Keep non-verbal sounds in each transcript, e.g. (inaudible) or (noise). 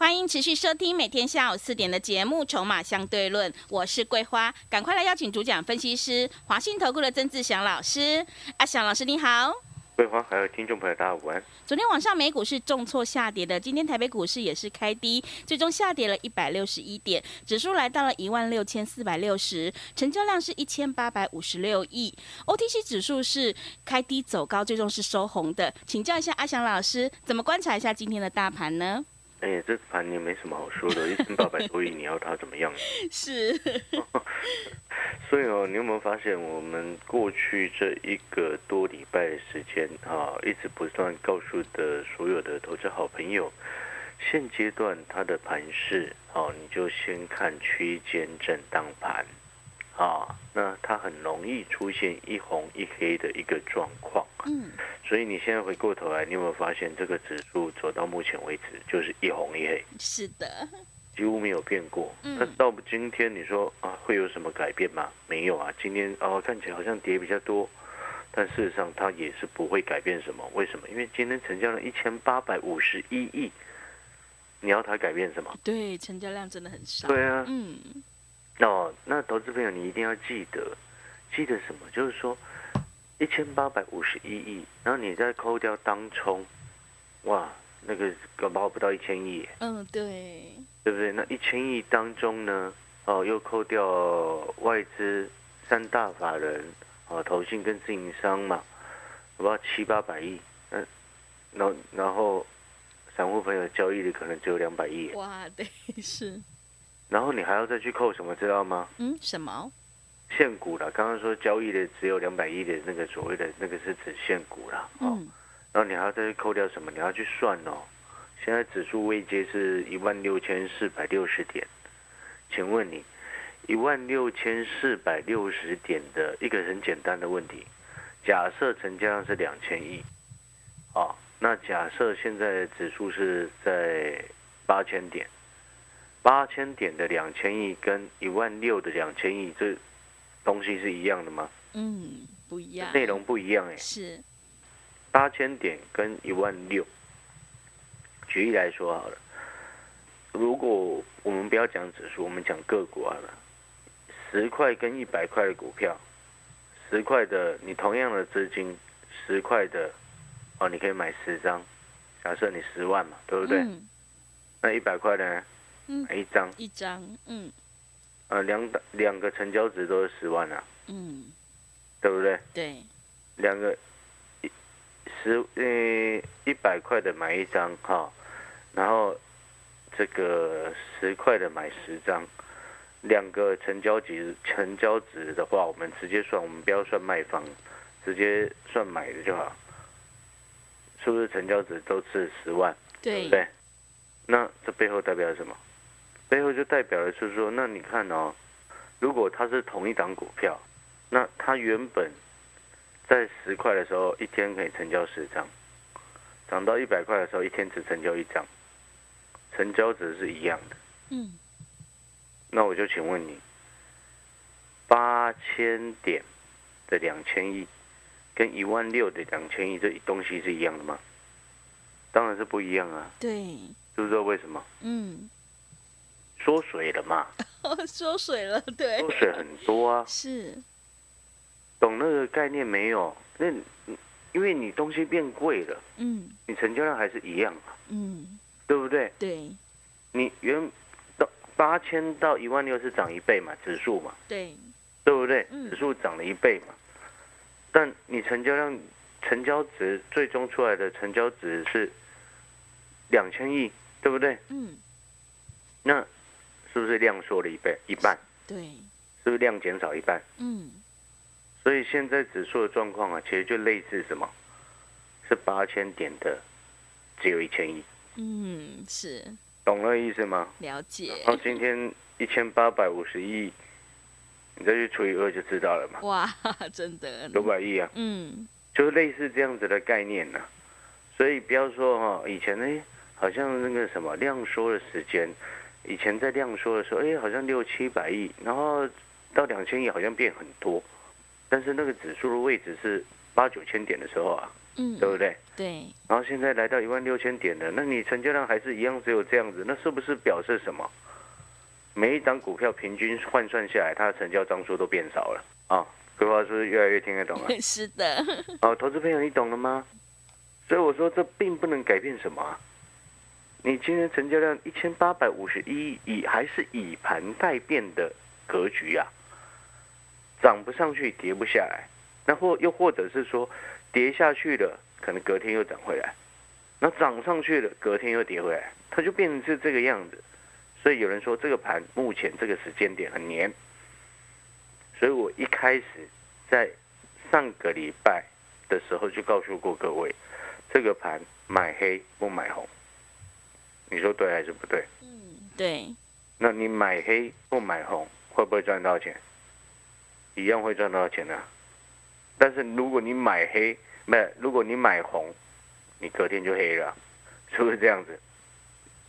欢迎持续收听每天下午四点的节目《筹码相对论》，我是桂花，赶快来邀请主讲分析师华信投顾的曾志祥老师。阿祥老师你好，桂花还有听众朋友大家午安。昨天晚上美股是重挫下跌的，今天台北股市也是开低，最终下跌了一百六十一点，指数来到了一万六千四百六十，成交量是一千八百五十六亿，OTC 指数是开低走高，最终是收红的。请教一下阿祥老师，怎么观察一下今天的大盘呢？哎呀，这盘也没什么好说的，一千八百多亿，你要它怎么样？(laughs) 是。(laughs) 所以哦，你有没有发现，我们过去这一个多礼拜的时间啊，一直不断告诉的所有的投资好朋友，现阶段它的盘势哦，你就先看区间震荡盘。啊，那它很容易出现一红一黑的一个状况。嗯，所以你现在回过头来，你有没有发现这个指数走到目前为止就是一红一黑？是的，几乎没有变过。那到今天你说啊，会有什么改变吗？没有啊，今天哦看起来好像跌比较多，但事实上它也是不会改变什么。为什么？因为今天成交了一千八百五十一亿，你要它改变什么？对，成交量真的很少。对啊，嗯。哦，那投资朋友，你一定要记得，记得什么？就是说，一千八百五十一亿，然后你再扣掉当冲，哇，那个搞不好不到一千亿。嗯，对，对不对？那一千亿当中呢，哦，又扣掉外资三大法人，哦，投信跟自营商嘛，不知道七八百亿，嗯，然后然后散户朋友交易的可能只有两百亿。哇，对，是。然后你还要再去扣什么，知道吗？嗯，什么？现股了。刚刚说交易的只有两百亿的那个所谓的那个是指现股了。嗯。然后你还要再去扣掉什么？你要去算哦。现在指数位阶是一万六千四百六十点，请问你一万六千四百六十点的一个很简单的问题，假设成交量是两千亿，哦，那假设现在指数是在八千点。八千点的两千亿跟一万六的两千亿，这东西是一样的吗？嗯，不一样，内容不一样哎。是，八千点跟一万六，举例来说好了，如果我们不要讲指数，我们讲个股好了，十块跟一百块的股票，十块的你同样的资金，十块的哦，你可以买十张，假设你十万嘛，对不对？那一百块呢？买一张，一张，嗯，呃，两两个成交值都是十万啊，嗯，对不对？对，两个一十呃一百块的买一张哈，然后这个十块的买十张，两个成交值成交值的话，我们直接算，我们不要算卖方，直接算买的就好，是不是成交值都是十万？对不对？那这背后代表什么？背后就代表的是说，那你看哦，如果它是同一档股票，那它原本在十块的时候，一天可以成交十张，涨到一百块的时候，一天只成交一张，成交值是一样的。嗯。那我就请问你，八千点的两千亿，跟一万六的两千亿，这东西是一样的吗？当然是不一样啊。对。知不知道为什么？嗯。缩水了嘛？(laughs) 缩水了，对。缩水很多啊。是。懂那个概念没有？那因为你东西变贵了，嗯，你成交量还是一样嘛，嗯，对不对？对。你原到八千到一万六是涨一倍嘛，指数嘛，对，对不对？指数涨了一倍嘛，但你成交量、成交值最终出来的成交值是两千亿，对不对？嗯。那。是不是量缩了一倍一半？对，是不是量减少一半？嗯，所以现在指数的状况啊，其实就类似什么？是八千点的，只有一千亿。嗯，是。懂了意思吗？了解。然后今天一千八百五十亿，你再去除以二就知道了嘛。哇，(laughs) 真的。九百亿啊。嗯。就是类似这样子的概念呢，所以不要说哈，以前呢，好像那个什么量缩的时间。以前在量缩的时候，哎，好像六七百亿，然后到两千亿好像变很多，但是那个指数的位置是八九千点的时候啊，嗯，对不对？对，然后现在来到一万六千点了，那你成交量还是一样只有这样子，那是不是表示什么？每一张股票平均换算下来，它的成交张数都变少了啊！规划是不是越来越听得懂了？(laughs) 是的，(laughs) 哦，投资朋友，你懂了吗？所以我说这并不能改变什么、啊。你今天成交量一千八百五十一亿，还是以盘待变的格局啊，涨不上去，跌不下来，那或又或者是说跌下去了，可能隔天又涨回来，那涨上去了，隔天又跌回来，它就变成是这个样子。所以有人说这个盘目前这个时间点很黏，所以我一开始在上个礼拜的时候就告诉过各位，这个盘买黑不买红，你说对还是不对？嗯，对，那你买黑不买红，会不会赚到钱？一样会赚到钱的、但是如果你买黑，没有，如果你买红，你隔天就黑了，是不是这样子？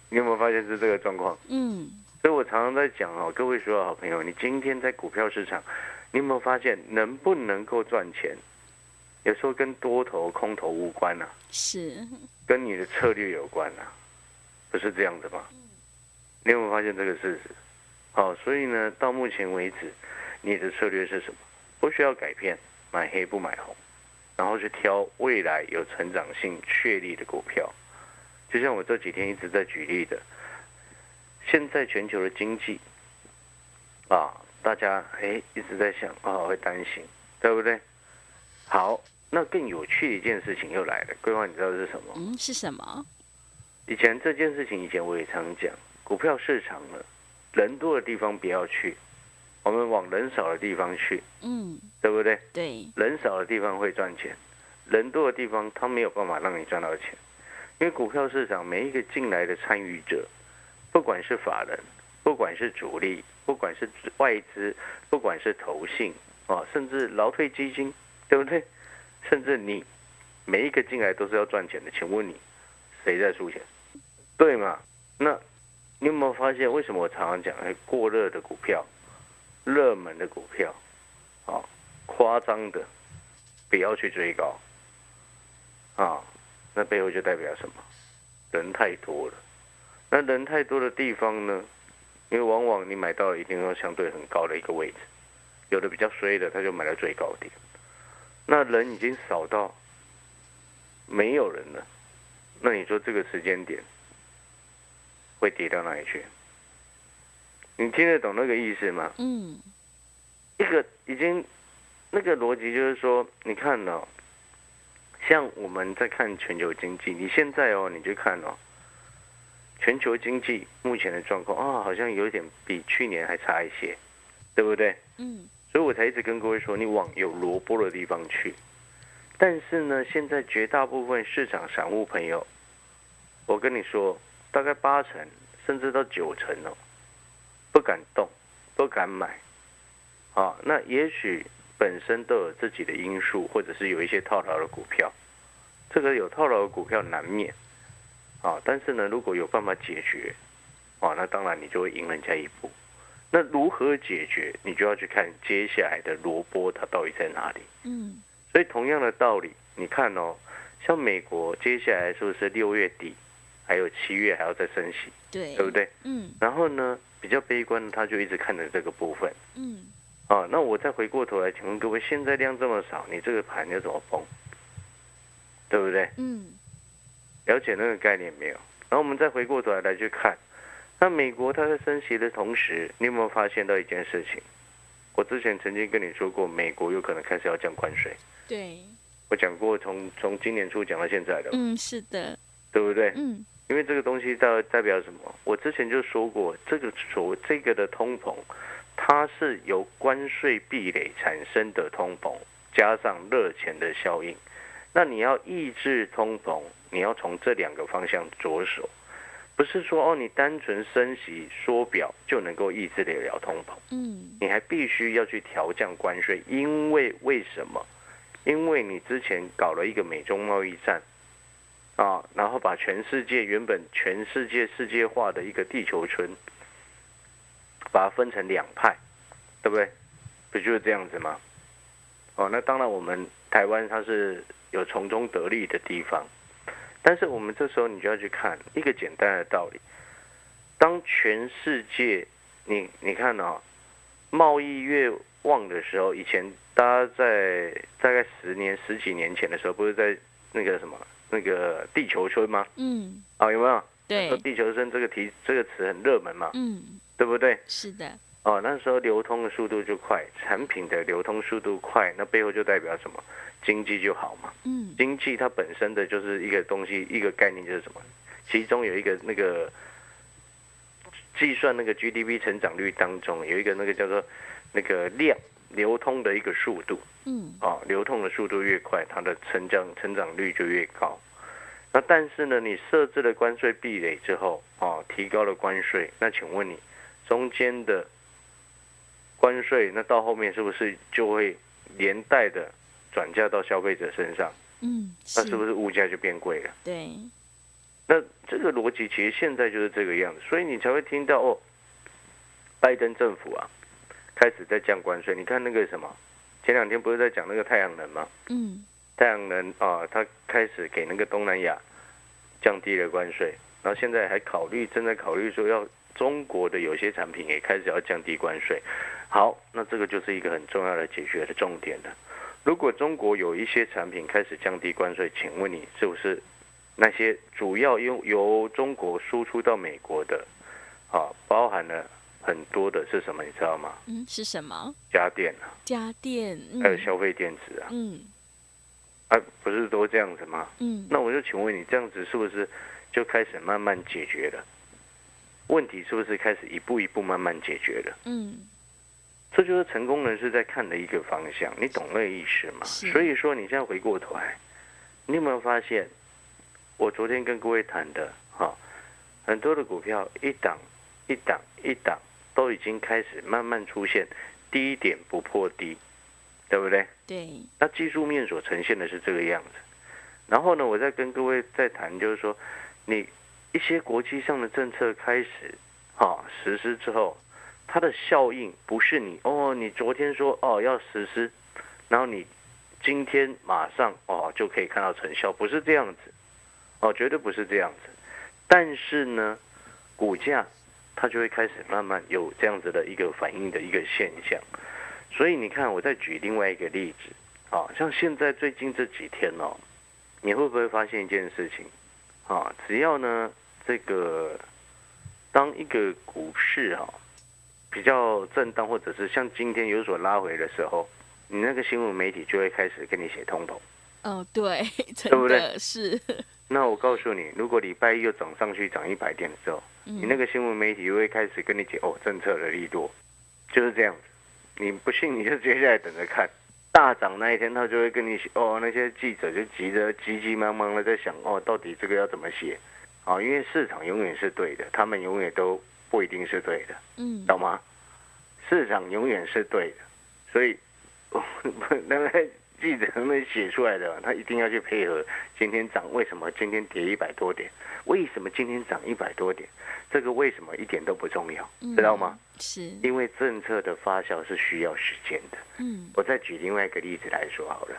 你有没有发现是这个状况？嗯，所以我常常在讲哦，各位所有好朋友，你今天在股票市场，你有没有发现能不能够赚钱，有时候跟多头空头无关呐、是，跟你的策略有关呐、不是这样的吗？你有没有发现这个事实？好，所以呢，到目前为止，你的策略是什么？不需要改变，买黑不买红，然后去挑未来有成长性确立的股票。就像我这几天一直在举例的，现在全球的经济啊，大家哎一直在想啊，会担心，对不对？好，那更有趣的一件事情又来了，规划你知道是什么？嗯，是什么？以前这件事情，以前我也常讲，股票市场了，人多的地方不要去，我们往人少的地方去，嗯，对不对？对，人少的地方会赚钱，人多的地方它没有办法让你赚到钱，因为股票市场每一个进来的参与者，不管是法人，不管是主力，不管是外资，不管是投信啊，甚至劳退基金，对不对？甚至你每一个进来都是要赚钱的，请问你谁在输钱？对嘛？那你有没有发现，为什么我常常讲，哎，过热的股票、热门的股票，啊，夸张的，不要去追高，啊，那背后就代表什么？人太多了。那人太多的地方呢？因为往往你买到一定要相对很高的一个位置，有的比较衰的，他就买到最高点。那人已经少到没有人了，那你说这个时间点会跌到哪里去？你听得懂那个意思吗？嗯，一个已经那个逻辑就是说，你看哦，像我们在看全球经济，你现在哦，你去看哦，全球经济目前的状况啊，好像有点比去年还差一些，对不对？嗯，所以我才一直跟各位说，你往有萝卜的地方去。但是呢，现在绝大部分市场散户朋友，我跟你说，大概八成甚至到九成哦，不敢动，不敢买。啊，那也许本身都有自己的因素，或者是有一些套牢的股票，这个有套牢的股票难免。啊，但是呢，如果有办法解决，啊，那当然你就会赢人家一步。那如何解决，你就要去看接下来的萝卜它到底在哪里。嗯，所以同样的道理，你看哦，像美国接下来是不是六月底，还有七月还要再升息，对，对不？对？嗯然后呢，比较悲观的他就一直看着这个部分嗯，啊。那我再回过头来，请问各位，现在量这么少，你这个盘要怎么崩？对不对？嗯，了解那个概念没有？然后我们再回过头来来去看，那美国它在升息的同时，你有没有发现到一件事情？我之前曾经跟你说过，美国有可能开始要降关税。对，我讲过从，从今年初讲到现在的，嗯，是的，对不对？嗯，因为这个东西代代表什么？我之前就说过，这个所谓这个的通膨，它是由关税壁垒产生的通膨，加上热钱的效应。那你要抑制通膨，你要从这两个方向着手，不是说哦，你单纯升息缩表就能够抑制得了通膨。嗯，你还必须要去调降关税，因为为什么？因为你之前搞了一个美中贸易战，啊，然后把全世界原本全世界世界化的一个地球村，把它分成两派，对不对？不就是这样子吗？哦，那当然我们台湾它是有从中得利的地方。但是我们这时候你就要去看一个简单的道理：当全世界你你看哦，贸易越旺的时候，以前大家在大概十年十几年前的时候，不是在那个什么那个地球村吗？嗯，啊，有没有？对，地球村这个题这个词很热门嘛，嗯，对不对？是的，哦，那时候流通的速度就快，产品的流通速度快，那背后就代表什么？经济就好嘛。嗯，经济它本身的就是一个东西，一个概念就是什么？其中有一个那个计算那个 GDP 成长率当中有一个那个叫做那个量流通的一个速度。嗯，啊，流通的速度越快，它的成长成长率就越高。那但是呢，你设置了关税壁垒之后，啊，提高了关税，那请问你中间的关税，那到后面是不是就会连带的转嫁到消费者身上？嗯，那是不是物价就变贵了？对，那这个逻辑其实现在就是这个样子，所以你才会听到哦，拜登政府啊开始在降关税。你看那个什么，前两天不是在讲那个太阳能吗？嗯，太阳能啊，它开始给那个东南亚降低了关税，然后现在还考虑正在考虑说要中国的有些产品也开始要降低关税。好，那这个就是一个很重要的解决的重点了。如果中国有一些产品开始降低关税，请问你是不是那些主要由由中国输出到美国的啊，包含了很多的是什么？你知道吗？嗯，是什么？家电啊，家电，嗯还有消费电子啊，嗯啊，不是都这样子吗？嗯，那我就请问你，这样子是不是就开始慢慢解决了？问题是不是开始一步一步慢慢解决了？嗯，这就是成功人士在看的一个方向，你懂那个意思吗？是所以说，你现在回过头来，你有没有发现，我昨天跟各位谈的哈，很多的股票一档一档一档都已经开始慢慢出现低点不破低，对不对？对，那技术面所呈现的是这个样子。然后呢，我再跟各位再谈，就是说，你一些国际上的政策开始啊实施之后，它的效应不是你哦，你昨天说哦要实施，然后你今天马上哦就可以看到成效，不是这样子，哦，绝对不是这样子。但是呢，股价它就会开始慢慢有这样子的一个反应的一个现象。所以你看，我再举另外一个例子，啊，像现在最近这几天哦，你会不会发现一件事情？啊，只要呢这个当一个股市哈、比较震荡，或者是像今天有所拉回的时候，你那个新闻媒体就会开始跟你写通膨。哦，对，(laughs) 真对不对的是，(laughs) 那我告诉你，如果礼拜一又涨上去涨一百点的时候，你那嗯，个新闻媒体又会开始跟你讲哦，政策的力度就是这样子。你不信，你就接下来等着看。大涨那一天，他就会跟你写哦，那些记者就急着急急忙忙的在想哦，到底这个要怎么写啊？因为市场永远是对的，他们永远都不一定是对的，嗯，懂吗？市场永远是对的，所以那个 (laughs) 记者他们写出来的，他一定要去配合今天涨，为什么今天跌一百多点？为什么今天涨一百多点？这个为什么一点都不重要，嗯知道吗？？是，因为政策的发酵是需要时间的。嗯，我再举另外一个例子来说好了，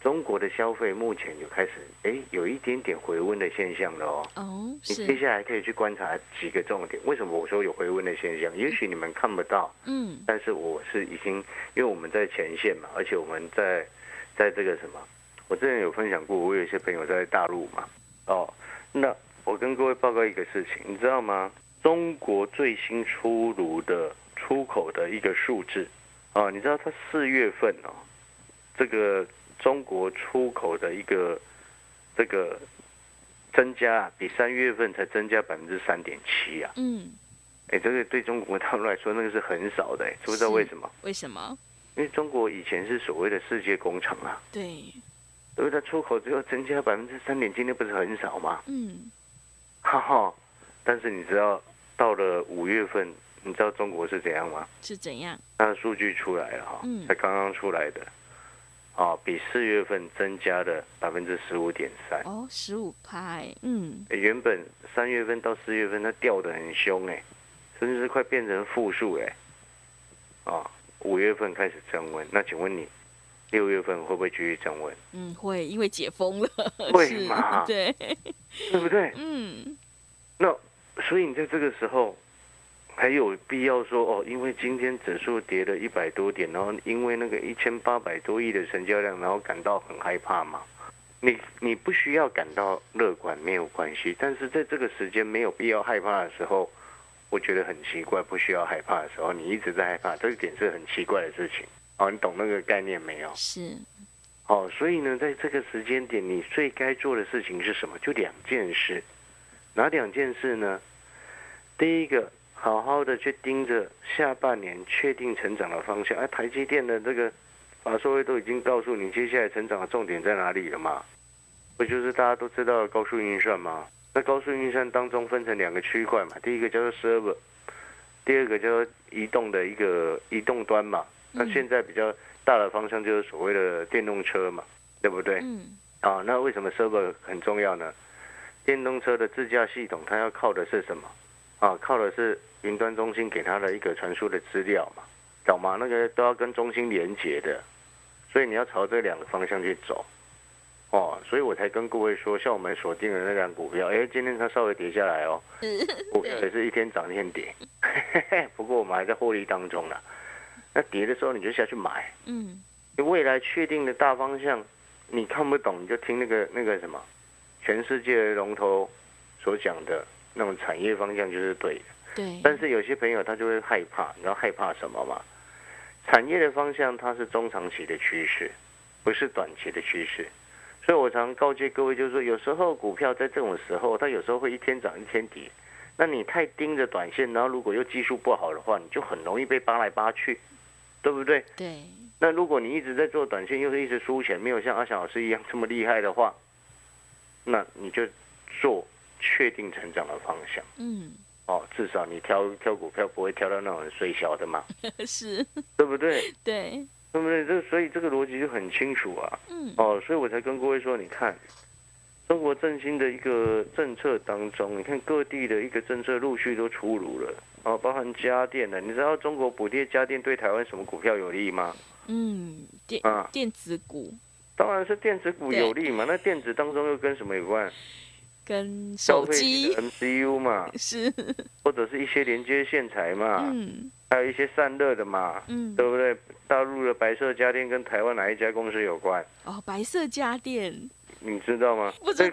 中国的消费目前就开始哎有一点点回温的现象了哦。哦，你接，下来可以去观察几个重点。为什么我说有回温的现象？也许你们看不到，嗯，但是我是已经，因为我们在前线嘛，而且我们在在这个什么，我之前有分享过，我有一些朋友在大陆嘛，哦，那我跟各位报告一个事情，你知道吗？中国最新出炉的出口的一个数字，啊，你知道它四月份哦，这个中国出口的一个这个增加啊比三月份才增加百分之三点七啊，嗯，哎，这个对中国大陆来说，那个是很少的，哎，知不知道为什么？为什么？因为中国以前是所谓的世界工厂啊，对，对不对？出口只有增加百分之三点今天不是很少吗？嗯，哈哈。但是你知道，到了五月份，你知道中国是怎样吗？是怎样？它的数据出来了哈，嗯才刚刚出来的，啊，比四月份增加了百分之十五点三。哦，十五拍，嗯，原本三月份到四月份它掉的很凶哎，甚至是快变成负数哎，啊，五月份开始升温，那请问你六月份会不会继续降温？嗯，会，因为解封了，会嘛 (laughs) 对，对不对？嗯，那所以你在这个时候还有必要说哦，因为今天指数跌了一百多点，然后因为那个一千八百多亿的成交量，然后感到很害怕吗？你你不需要感到乐观，没有关系。但是在这个时间没有必要害怕的时候，我觉得很奇怪。不需要害怕的时候，你一直在害怕，这一点是很奇怪的事情。哦，你懂那个概念没有？是，哦，所以呢，在这个时间点，你最该做的事情是什么？就两件事，哪两件事呢？第一个，好好的去盯着下半年确定成长的方向。哎、台积电的这个法说会都已经告诉你，接下来成长的重点在哪里了嘛？不就是大家都知道的高速运算吗？那高速运算当中分成两个区块嘛，第一个叫做 server，第二个叫做移动的一个移动端嘛。那嗯现在比较大的方向就是所谓的电动车嘛，对不对？嗯，啊，那为什么 server 很重要呢？电动车的自驾系统，它要靠的是什么？啊，靠的是云端中心给它的一个传输的资料嘛，懂吗？那个都要跟中心连接的，所以你要朝这两个方向去走。哦，所以我才跟各位说，像我们锁定的那张股票，哎，今天它稍微跌下来哦，股票也是一天涨一天跌，(laughs) 不过我们还在获利当中呢。那跌的时候你就下去买，嗯，你未来确定的大方向，你看不懂，你就听那个那个什么，全世界的龙头所讲的那种产业方向就是对的。对，但是有些朋友他就会害怕，你知道害怕什么吗？产业的方向它是中长期的趋势，不是短期的趋势。所以我常告诫各位，就是说，有时候股票在这种时候，它有时候会一天涨一天跌。那你太盯着短线，然后如果又技术不好的话，你就很容易被扒来扒去，对不对？对，那如果你一直在做短线，又是一直输钱，没有像阿翔老师一样这么厉害的话，那你就做确定成长的方向嗯，哦，至少你挑挑股票不会挑到那种很水小的嘛，(laughs) 是，对不对？对，对不对？这所以这个逻辑就很清楚啊。嗯，哦，所以我才跟各位说，你看中国振兴的一个政策当中，你看各地的一个政策陆续都出炉了，哦，包含家电的，你知道中国补贴家电对台湾什么股票有利吗？嗯，电啊，电子股当然是电子股有利嘛。那电子当中又跟什么有关？跟手机的 MCU 嘛，(laughs) 是，或者是一些连接线材嘛，嗯还有一些散热的嘛，嗯，对不对？大陆的白色家电跟台湾哪一家公司有关？哦，白色家电你知道吗？(laughs) 不知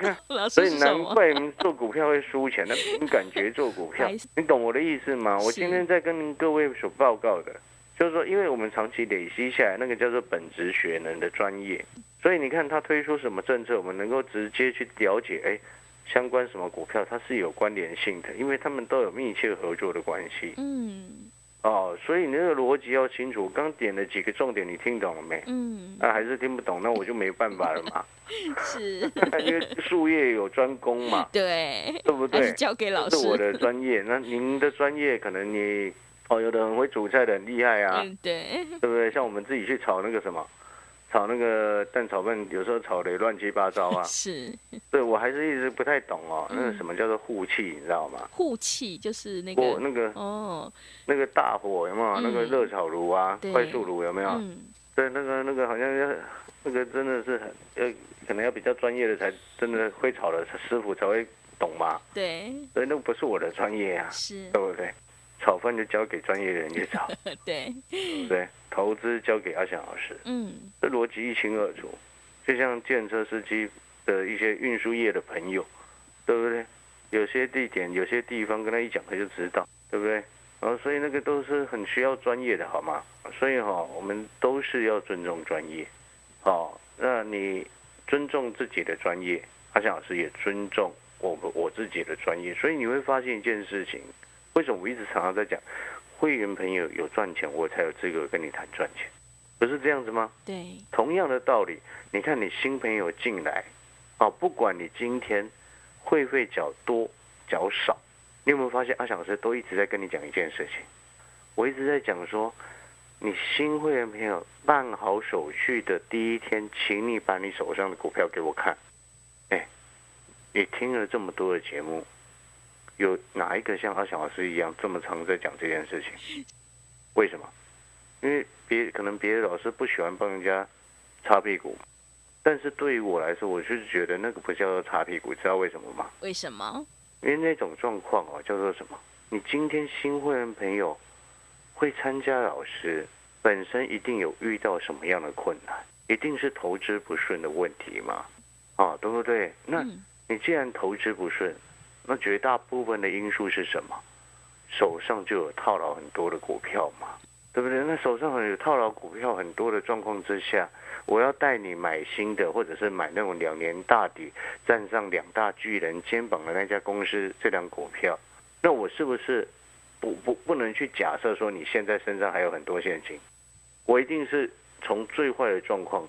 所以？难怪你做股票会输钱，那凭感觉做股票，你懂我的意思吗？我今天在跟各位所报告的，就是说，因为我们长期累积下来，那个叫做本职学能的专业，所以你看他推出什么政策，我们能够直接去了解，哎，相关什么股票它是有关联性的，因为他们都有密切合作的关系嗯哦，所以你那个逻辑要清楚。刚点了几个重点，你听懂了没？嗯，啊，还是听不懂，那我就没办法了嘛，(laughs) 是，(laughs) 因为术业有专攻嘛。(laughs) 对，对不对是？交给老师是。我的专业，那您的专业可能你哦，有的人会煮菜的很厉害啊，嗯，对，对不对？像我们自己去炒那个什么，炒那个蛋炒饭，有时候炒的乱七八糟啊。(laughs) 是对我还是一直不太懂哦，那个嗯什么叫做护气，你知道吗？护气，就是那个我那个哦，那个大火有没有？嗯那个热炒炉啊，快速炉有没有？嗯，对，那个那个好像要那个真的是很呃，可能要比较专业的才真的会炒的师傅才会懂嘛。对，所以那不是我的专业啊，是，对不对？炒饭就交给专业的人去炒。(laughs) 对，对不对？投资交给阿翔老师，嗯，这逻辑一清二楚。就像建车司机的一些运输业的朋友，对不对？有些地点、有些地方跟他一讲，他就知道，对不对？然后所以那个都是很需要专业的，好吗？所以哈、我们都是要尊重专业。好、那你尊重自己的专业，阿翔老师也尊重我们我自己的专业。所以你会发现一件事情，为什么我一直常常在讲，会员朋友有赚钱，我才有资格跟你谈赚钱，不是这样子吗？对，同样的道理，你看你新朋友进来，啊，不管你今天会费缴多缴少，你有没有发现阿翔老师都一直在跟你讲一件事情？我一直在讲说，你新会员朋友办好手续的第一天，请你把你手上的股票给我看。哎，你听了这么多的节目，有哪一个像阿翔老师一样这么常在讲这件事情？为什么？因为别可能别的老师不喜欢帮人家擦屁股。但是对于我来说，我就是觉得那个不叫做擦屁股，知道为什么吗？为什么？因为那种状况哦，叫做什么？你今天新会员朋友会参加老师，本身一定有遇到什么样的困难，一定是投资不顺的问题嘛？啊，对不对？那你既然投资不顺，那绝大部分的因素是什么？手上就有套牢很多的股票嘛，对不对？那手上有套牢股票很多的状况之下。我要带你买新的，或者是买那种两年大底站上两大巨人肩膀的那家公司这张股票，那我是不是不不不能去假设说你现在身上还有很多现金？我一定是从最坏的状况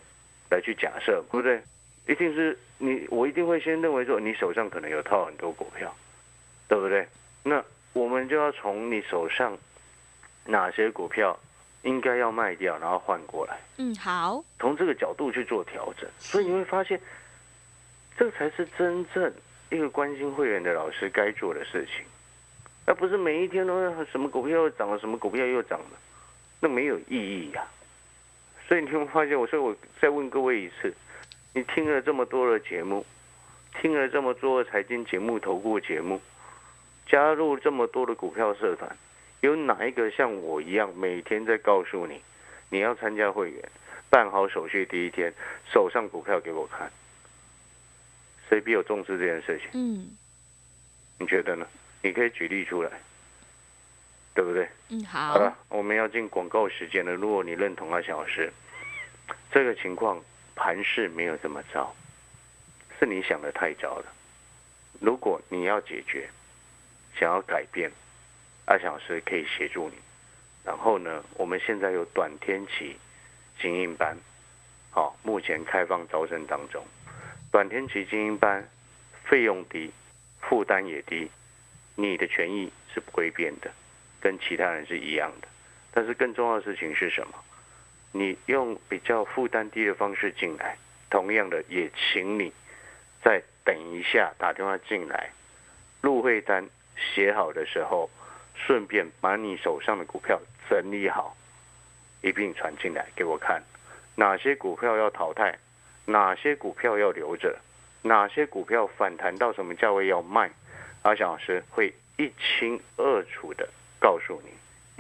来去假设，对不对？一定是你，我一定会先认为说你手上可能有套很多股票，对不对？那我们就要从你手上哪些股票。应该要卖掉，然后换过来。嗯，好。从这个角度去做调整，所以你会发现，这才是真正一个关心会员的老师该做的事情，而不是每一天都什么股票又涨了，什么股票又涨了，那没有意义呀。所以你会发现，我说我再问各位一次，你听了这么多的节目，听了这么多的财经节目、投顾节目，加入这么多的股票社团。有哪一个像我一样每天在告诉你，你要参加会员，办好手续第一天，手上股票给我看，谁比我重视这件事情？嗯，你觉得呢？你可以举例出来，对不对？嗯，好。好了，我们要进广告时间了。如果你认同阿小老师，这个情况盘势没有这么糟，是你想的太糟了。如果你要解决，想要改变。阿翔老师可以协助你，然后呢，我们现在有短天期精英班，好，目前开放招生当中。短天期精英班费用低，负担也低，你的权益是不会变的，跟其他人是一样的。但是更重要的事情是什么？你用比较负担低的方式进来，同样的也请你再等一下打电话进来，入会单写好的时候。顺便把你手上的股票整理好，一并传进来给我看，哪些股票要淘汰，哪些股票要留着，哪些股票反弹到什么价位要卖，阿翔老师会一清二楚的告诉你，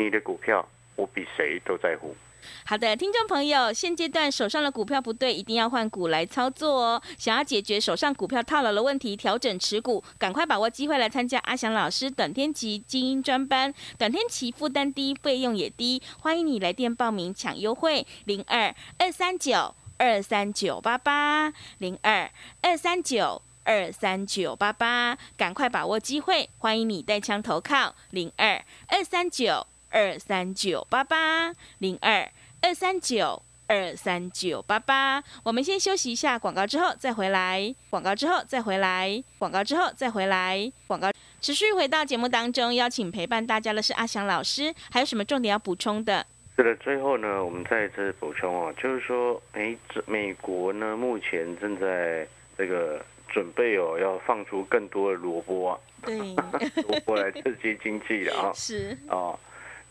你的股票我比谁都在乎。好的，听众朋友，现阶段手上的股票不对，一定要换股来操作哦。想要解决手上股票套牢的问题，调整持股，赶快把握机会来参加阿翔老师短天期精英专班。短天期负担低，费用也低，欢迎你来电报名抢优惠，零二二三九二三九八八零二二三九二三九八八，赶快把握机会，欢迎你带枪投靠，零二二三九。二三九八八零二二三九二三九八八，我们先休息一下广告，之后再回来。广告之后再回来，广告之后再回来。广告持续回到节目当中，邀请陪伴大家的是阿翔老师。还有什么重点要补充的？是的，最后呢，我们再次补充哦，就是说，哎，美国呢目前正在这个准备哦，要放出更多的萝卜啊，对，(laughs) 萝卜来刺激经济的啊，(laughs) 是哦。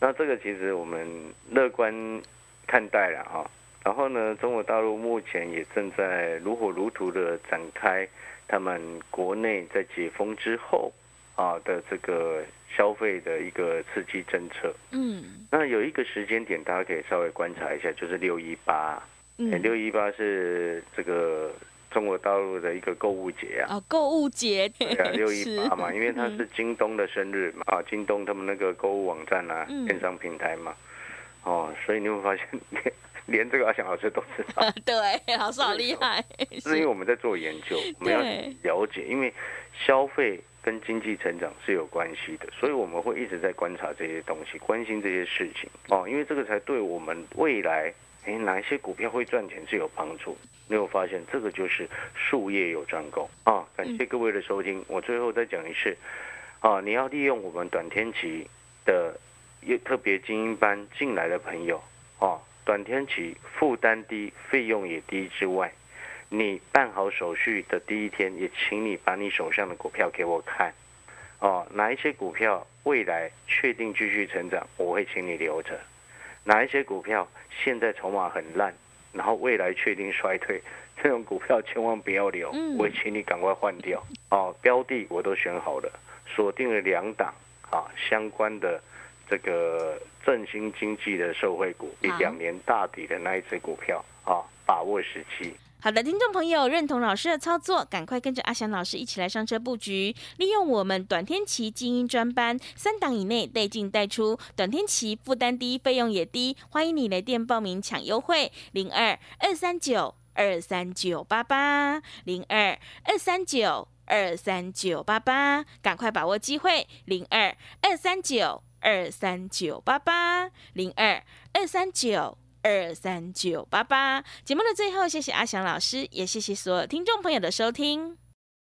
那这个其实我们乐观看待了啊，然后呢，中国大陆目前也正在如火如荼的展开他们国内在解封之后啊的这个消费的一个刺激政策。嗯，那有一个时间点，大家可以稍微观察一下，就是六一八。嗯，六一八是这个。中国大陆的一个购物节啊，哦，购物节，对啊，六一八嘛，因为它是京东的生日嘛，啊，京东他们那个购物网站啊，电商平台嘛，哦，所以你会发现连 (laughs) 连这个阿翔老师都知道，(laughs) 对，老师好厉害，(laughs) 是因为我们在做研究，我们要了解，因为消费跟经济成长是有关系的，所以我们会一直在观察这些东西，关心这些事情哦，因为这个才对我们未来。哎，哪一些股票会赚钱是有帮助？你有发现这个就是术业有专攻啊！感谢各位的收听，我最后再讲一次啊！你要利用我们短天期的也特别精英班进来的朋友啊，短天期负担低、费用也低之外，你办好手续的第一天，也请你把你手上的股票给我看哦，哪一些股票未来确定继续成长，我会请你留着。哪一些股票现在筹码很烂，然后未来确定衰退，(laughs) 这种股票千万不要留，嗯我请你赶快换掉。哦，标的我都选好了，锁定了两档啊相关的这个振兴经济的受惠股，以好两年大底的那一只股票啊，把握时机。好的，听众朋友，认同老师的操作，赶快跟着阿翔老师一起来上车布局，利用我们短天期精英专班，三档以内带进带出，短天期负担低，费用也低，欢迎你来电报名抢优惠，零二二三九二三九八八，零二二三九二三九八八，赶快把握机会，零二二三九二三九八八，零二二三九。二三九八八。节目的最后，谢谢阿翔老师，也谢谢所有听众朋友的收听。